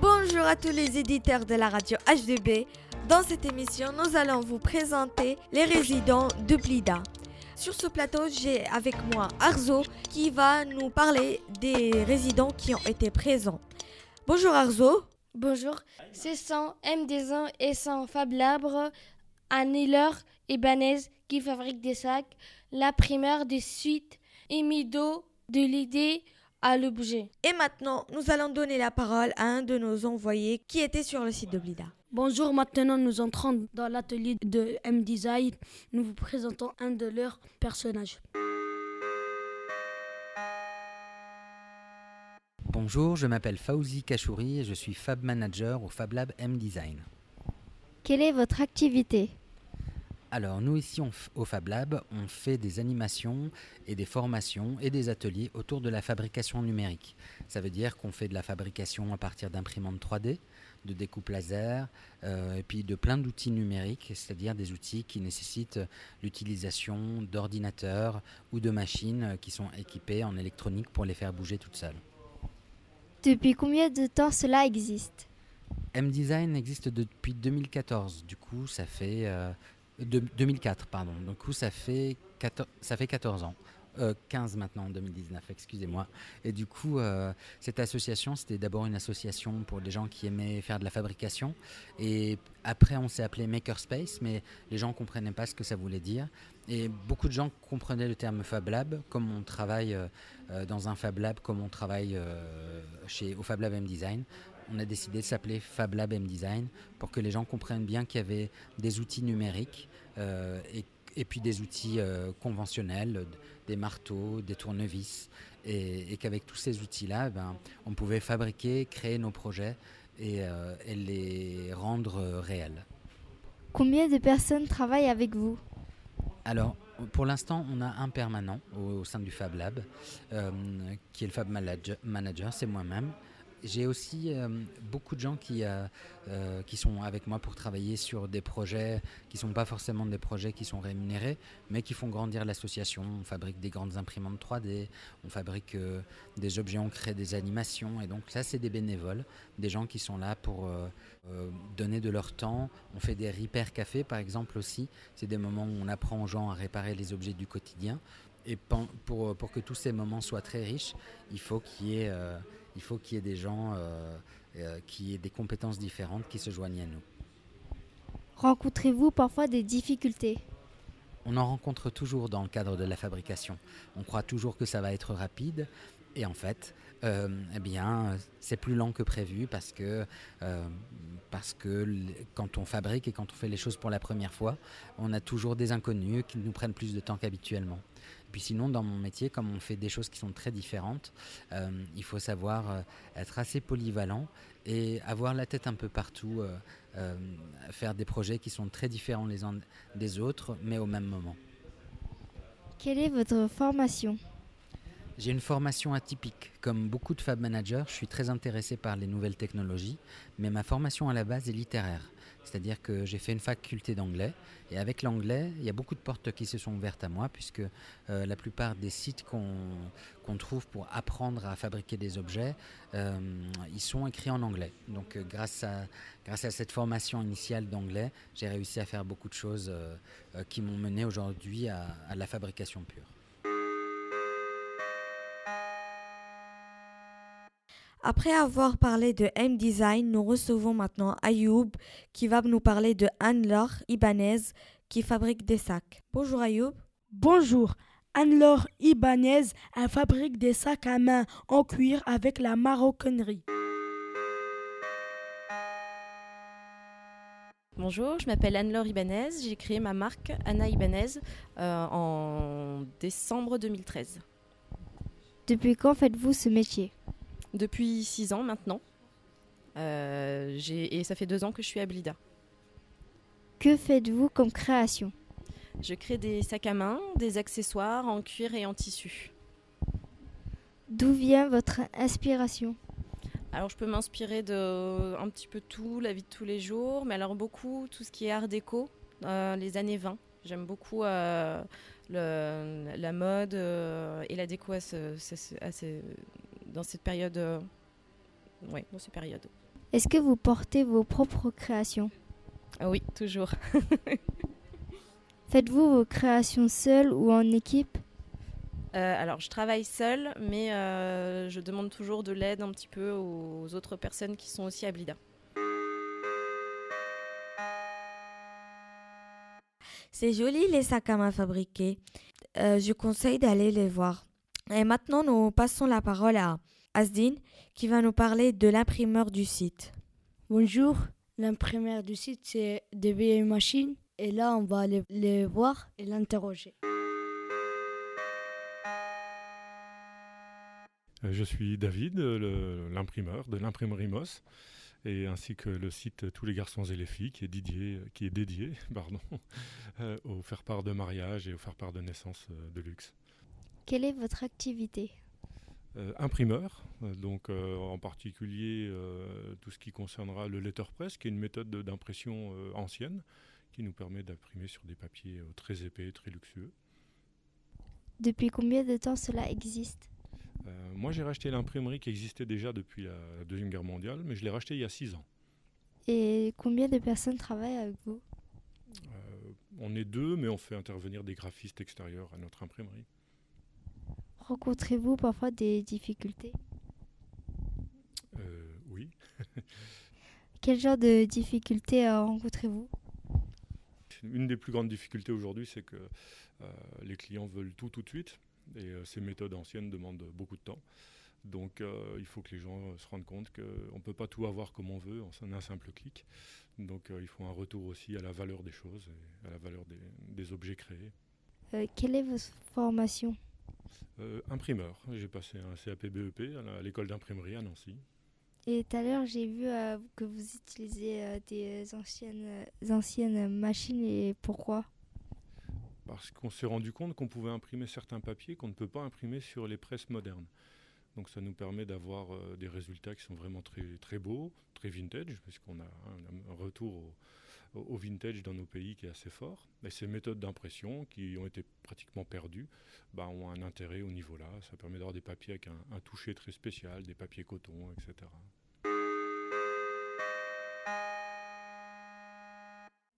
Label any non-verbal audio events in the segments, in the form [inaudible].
Bonjour à tous les éditeurs de la radio H2B. Dans cette émission, nous allons vous présenter les résidents de Blida. Sur ce plateau, j'ai avec moi Arzo qui va nous parler des résidents qui ont été présents. Bonjour Arzo. Bonjour, c'est sans M1 et sans Fab Labre, un Niller Ibanez qui fabrique des sacs, la primeur des suites Emido de l'idée à bouger. Et maintenant, nous allons donner la parole à un de nos envoyés qui était sur le site de Blida. Bonjour, maintenant nous entrons dans l'atelier de M-Design. Nous vous présentons un de leurs personnages. Bonjour, je m'appelle Fauzi Kachouri et je suis Fab Manager au Fab Lab M-Design. Quelle est votre activité? Alors nous ici on au Fab Lab, on fait des animations et des formations et des ateliers autour de la fabrication numérique. Ça veut dire qu'on fait de la fabrication à partir d'imprimantes 3D, de découpe laser, euh, et puis de plein d'outils numériques, c'est-à-dire des outils qui nécessitent l'utilisation d'ordinateurs ou de machines qui sont équipées en électronique pour les faire bouger toutes seules. Depuis combien de temps cela existe? M-Design existe depuis 2014, du coup ça fait... euh, de- 2004, pardon. Du coup ça fait 14, ça fait 14 ans. Euh, 15 maintenant, en 2019, excusez-moi. Et du coup, euh, cette association, c'était d'abord une association pour des gens qui aimaient faire de la fabrication. Et après, on s'est appelé Makerspace, mais les gens ne comprenaient pas ce que ça voulait dire. Et beaucoup de gens comprenaient le terme Fab Lab, comme on travaille euh, euh, dans un Fab Lab, comme on travaille euh, chez, au Fab Lab M Design. On a décidé de s'appeler Fab Lab M Design pour que les gens comprennent bien qu'il y avait des outils numériques euh, et, et puis des outils euh, conventionnels, des marteaux, des tournevis, et, et qu'avec tous ces outils-là, ben, on pouvait fabriquer, créer nos projets et, euh, et les rendre réels. Combien de personnes travaillent avec vous? Alors, pour l'instant, on a un permanent au, au sein du Fab Lab, qui est le Fab Manager, manager c'est moi-même. J'ai aussi euh, beaucoup de gens qui, euh, euh, qui sont avec moi pour travailler sur des projets qui ne sont pas forcément des projets qui sont rémunérés, mais qui font grandir l'association. On fabrique des grandes imprimantes 3D, on fabrique des objets, on crée des animations. Et donc ça, c'est des bénévoles, des gens qui sont là pour donner de leur temps. On fait des repair cafés, par exemple, aussi. C'est des moments où on apprend aux gens à réparer les objets du quotidien. Et pour, pour que tous ces moments soient très riches, il faut qu'il y ait, il faut qu'il y ait des gens euh, euh, qui aient des compétences différentes qui se joignent à nous. Rencontrez-vous parfois des difficultés? On en rencontre toujours dans le cadre de la fabrication. On croit toujours que ça va être rapide et en fait, euh, eh bien, c'est plus lent que prévu parce que, euh, parce que l- quand on fabrique et quand on fait les choses pour la première fois, on a toujours des inconnus qui nous prennent plus de temps qu'habituellement. Puis sinon, dans mon métier, comme on fait des choses qui sont très différentes, euh, il faut savoir euh, être assez polyvalent et avoir la tête un peu partout, euh, faire des projets qui sont très différents les uns des autres, mais au même moment. Quelle est votre formation? J'ai une formation atypique. Comme beaucoup de fab managers, je suis très intéressé par les nouvelles technologies, mais ma formation à la base est littéraire. C'est-à-dire que j'ai fait une faculté d'anglais, et avec l'anglais, il y a beaucoup de portes qui se sont ouvertes à moi, puisque euh, la plupart des sites qu'on trouve pour apprendre à fabriquer des objets, euh, ils sont écrits en anglais. Donc euh, grâce, à, cette formation initiale d'anglais, j'ai réussi à faire beaucoup de choses qui m'ont mené aujourd'hui à la fabrication pure. Après avoir parlé de M-Design, nous recevons maintenant Ayoub qui va nous parler de Anne-Laure Ibanez qui fabrique des sacs. Bonjour Ayoub. Bonjour, Anne-Laure Ibanez, elle fabrique des sacs à main en cuir avec la maroquinerie. Bonjour, je m'appelle Anne-Laure Ibanez. J'ai créé ma marque Anna Ibanez euh, en décembre 2013. Depuis quand faites-vous ce métier? Depuis six ans maintenant. Euh, et ça fait deux ans que je suis à Blida. Que faites-vous comme création? Je crée des sacs à main, des accessoires en cuir et en tissu. D'où vient votre inspiration? Alors je peux m'inspirer de un petit peu tout, la vie de tous les jours, mais alors beaucoup tout ce qui est art déco, les années 20. J'aime beaucoup la mode et la déco dans cette période. oui, dans cette période. Est-ce que vous portez vos propres créations? Ah Oui, toujours. [laughs] Faites-vous vos créations seul ou en équipe? Euh, alors, je travaille seule, mais euh, je demande toujours de l'aide un petit peu aux autres personnes qui sont aussi à Blida. C'est joli les sacs à main fabriqués. Euh, je conseille d'aller les voir. Et maintenant, nous passons la parole à Asdine qui va nous parler de l'imprimeur du site. Bonjour, l'imprimeur du site c'est des vieilles machines et là on va aller les voir et l'interroger. Euh, je suis David, l'imprimeur de l'imprimerie Moss, et ainsi que le site Tous les garçons et les filles, qui est, dédié, qui est dédié [laughs] pardon, euh, au faire-part de mariage et au faire-part de naissance euh, de luxe. Quelle est votre activité imprimeur, donc en particulier tout ce qui concernera le letterpress, qui est une méthode d'impression ancienne qui nous permet d'imprimer sur des papiers très épais, très luxueux. Depuis combien de temps cela existe euh, moi, j'ai racheté l'imprimerie qui existait déjà depuis la Deuxième Guerre mondiale, mais je l'ai racheté il y a six ans. Et combien de personnes travaillent avec vous euh, On est deux, mais on fait intervenir des graphistes extérieurs à notre imprimerie. Rencontrez-vous parfois des difficultés? Euh, Oui. [laughs] Quel genre de difficultés rencontrez-vous? Une des plus grandes difficultés aujourd'hui, c'est que les clients veulent tout tout de suite. Et euh, ces méthodes anciennes demandent beaucoup de temps. Donc euh, il faut que les gens euh, se rendent compte qu'on ne peut pas tout avoir comme on veut en un simple clic. Donc il faut un retour aussi à la valeur des choses et à la valeur des, objets créés. quelle est votre formation? Imprimeur. J'ai passé un CAP BEP à l'école d'imprimerie à Nancy. Et tout à l'heure, j'ai vu que vous utilisez des anciennes, anciennes machines et pourquoi? Parce qu'on s'est rendu compte qu'on pouvait imprimer certains papiers qu'on ne peut pas imprimer sur les presses modernes. Donc ça nous permet d'avoir euh, des résultats qui sont vraiment très, très beaux, très vintage, puisqu'on a un, retour au, vintage dans nos pays qui est assez fort. Et ces méthodes d'impression qui ont été pratiquement perdues bah, ont un intérêt au niveau là. Ça permet d'avoir des papiers avec un, un toucher très spécial, des papiers coton, etc.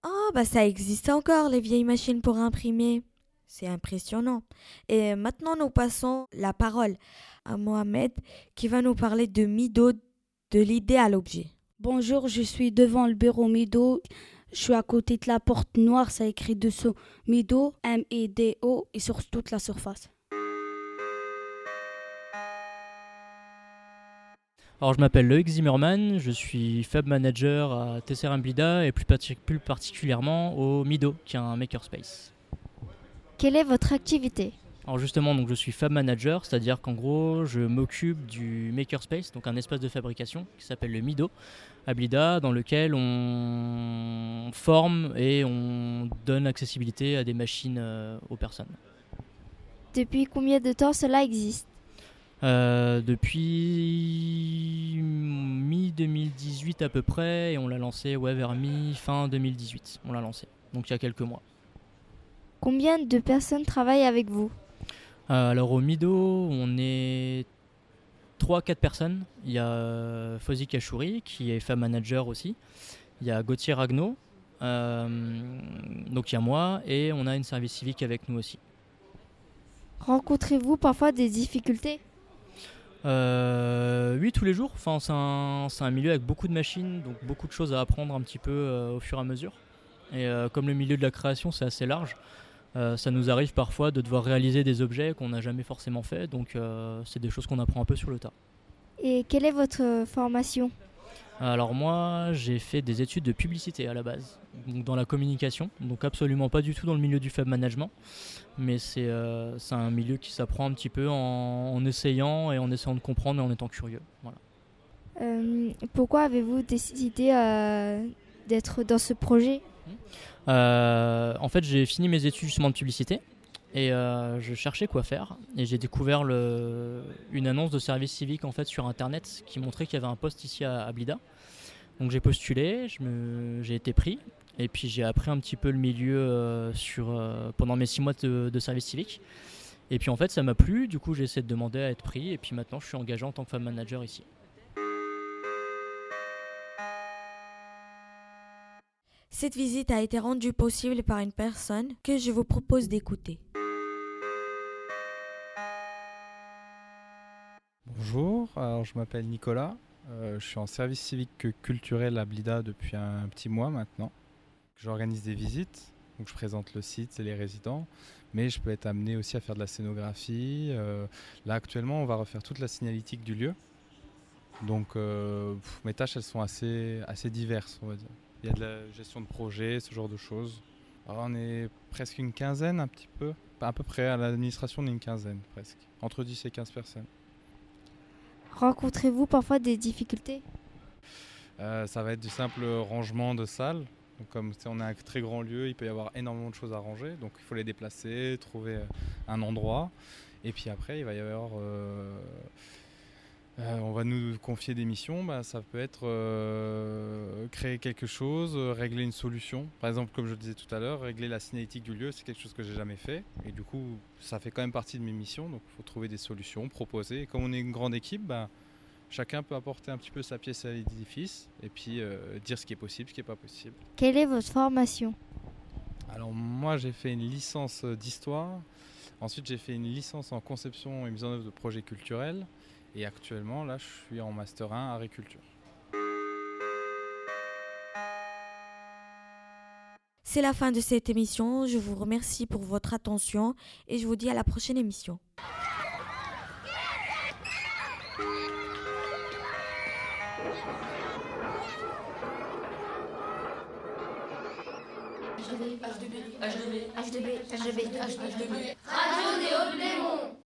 Oh, bah ça existe encore, les vieilles machines pour imprimer. C'est impressionnant. Et maintenant, nous passons la parole à Mohamed qui va nous parler de Mido, de l'idée à l'objet. Bonjour, je suis devant le bureau Mido. Je suis à côté de la porte noire, ça écrit dessous Mido, M-I-D-O, et sur toute la surface. Alors je m'appelle Loïc Zimmerman, je suis Fab Manager à TCR Blida et plus, plus, particulièrement au Mido, qui est un makerspace. Quelle est votre activité? Alors justement, donc je suis Fab Manager, c'est-à-dire qu'en gros, je m'occupe du makerspace, donc un espace de fabrication qui s'appelle le Mido à Blida, dans lequel on forme et on donne accessibilité à des machines euh, aux personnes. Depuis combien de temps cela existe? Euh, depuis mi-2018 à peu près, et on l'a lancé ouais, vers mi-fin 2018. On l'a lancé, donc il y a quelques mois. Combien de personnes travaillent avec vous? Alors au Mido, on est 3-4 personnes. Il y a euh, Fosy Kachouri, qui est femme manager aussi. Il y a Gauthier Ragno, donc il y a moi, et on a une service civique avec nous aussi. Rencontrez-vous parfois des difficultés? Euh, oui, tous les jours. Enfin, c'est un, milieu avec beaucoup de machines, donc beaucoup de choses à apprendre un petit peu euh, au fur et à mesure. Et euh, comme le milieu de la création, c'est assez large, ça nous arrive parfois de devoir réaliser des objets qu'on n'a jamais forcément fait, donc c'est des choses qu'on apprend un peu sur le tas. Et quelle est votre formation? Alors moi, j'ai fait des études de publicité à la base, donc dans la communication, donc absolument pas du tout dans le milieu du fab management, mais c'est euh, un milieu qui s'apprend un petit peu en, essayant et en essayant de comprendre et en étant curieux. Voilà. Euh, pourquoi avez-vous décidé euh, d'être dans ce projet? En fait, j'ai fini mes études justement de publicité et je cherchais quoi faire et j'ai découvert une annonce de service civique en fait sur internet qui montrait qu'il y avait un poste ici à, Blida. Donc j'ai postulé, j'ai été pris Et puis j'ai appris un petit peu le milieu sur, pendant mes six mois de, de, service civique. Et puis en fait ça m'a plu, du coup j'ai essayé de demander à être pris et puis maintenant je suis engagé en tant que femme manager ici. Cette visite a été rendue possible par une personne que je vous propose d'écouter. Bonjour, alors je m'appelle Nicolas, euh, je suis en service civique culturel à Blida depuis un petit mois maintenant. J'organise des visites, donc je présente le site et les résidents, mais je peux être amené aussi à faire de la scénographie. Euh, là actuellement on va refaire toute la signalétique du lieu. Donc euh, mes tâches elles sont assez, assez diverses on va dire. Il y a de la gestion de projet, ce genre de choses. Alors on est presque une quinzaine, un petit peu. À peu près, à l'administration, on est une quinzaine, presque. Entre 10 et 15 personnes. Rencontrez-vous parfois des difficultés? Euh, Ça va être du simple rangement de salles. Donc, comme on a un très grand lieu, il peut y avoir énormément de choses à ranger. Donc il faut les déplacer, trouver un endroit. Et puis après, il va y avoir... Euh, euh, on va nous confier des missions, bah, ça peut être euh, créer quelque chose, euh, régler une solution. Par exemple, comme je disais tout à l'heure, régler la signalétique du lieu, c'est quelque chose que j'ai jamais fait. Et du coup, ça fait quand même partie de mes missions. Donc, il faut trouver des solutions, proposer. Et comme on est une grande équipe, bah, chacun peut apporter un petit peu sa pièce à l'édifice et puis dire ce qui est possible, ce qui n'est pas possible. Quelle est votre formation? Alors, moi, j'ai fait une licence d'histoire. Ensuite, j'ai fait une licence en conception et mise en œuvre de projets culturels. Et actuellement, là, je suis en Master 1 agriculture. C'est la fin de cette émission. Je vous remercie pour votre attention et je vous dis à la prochaine émission.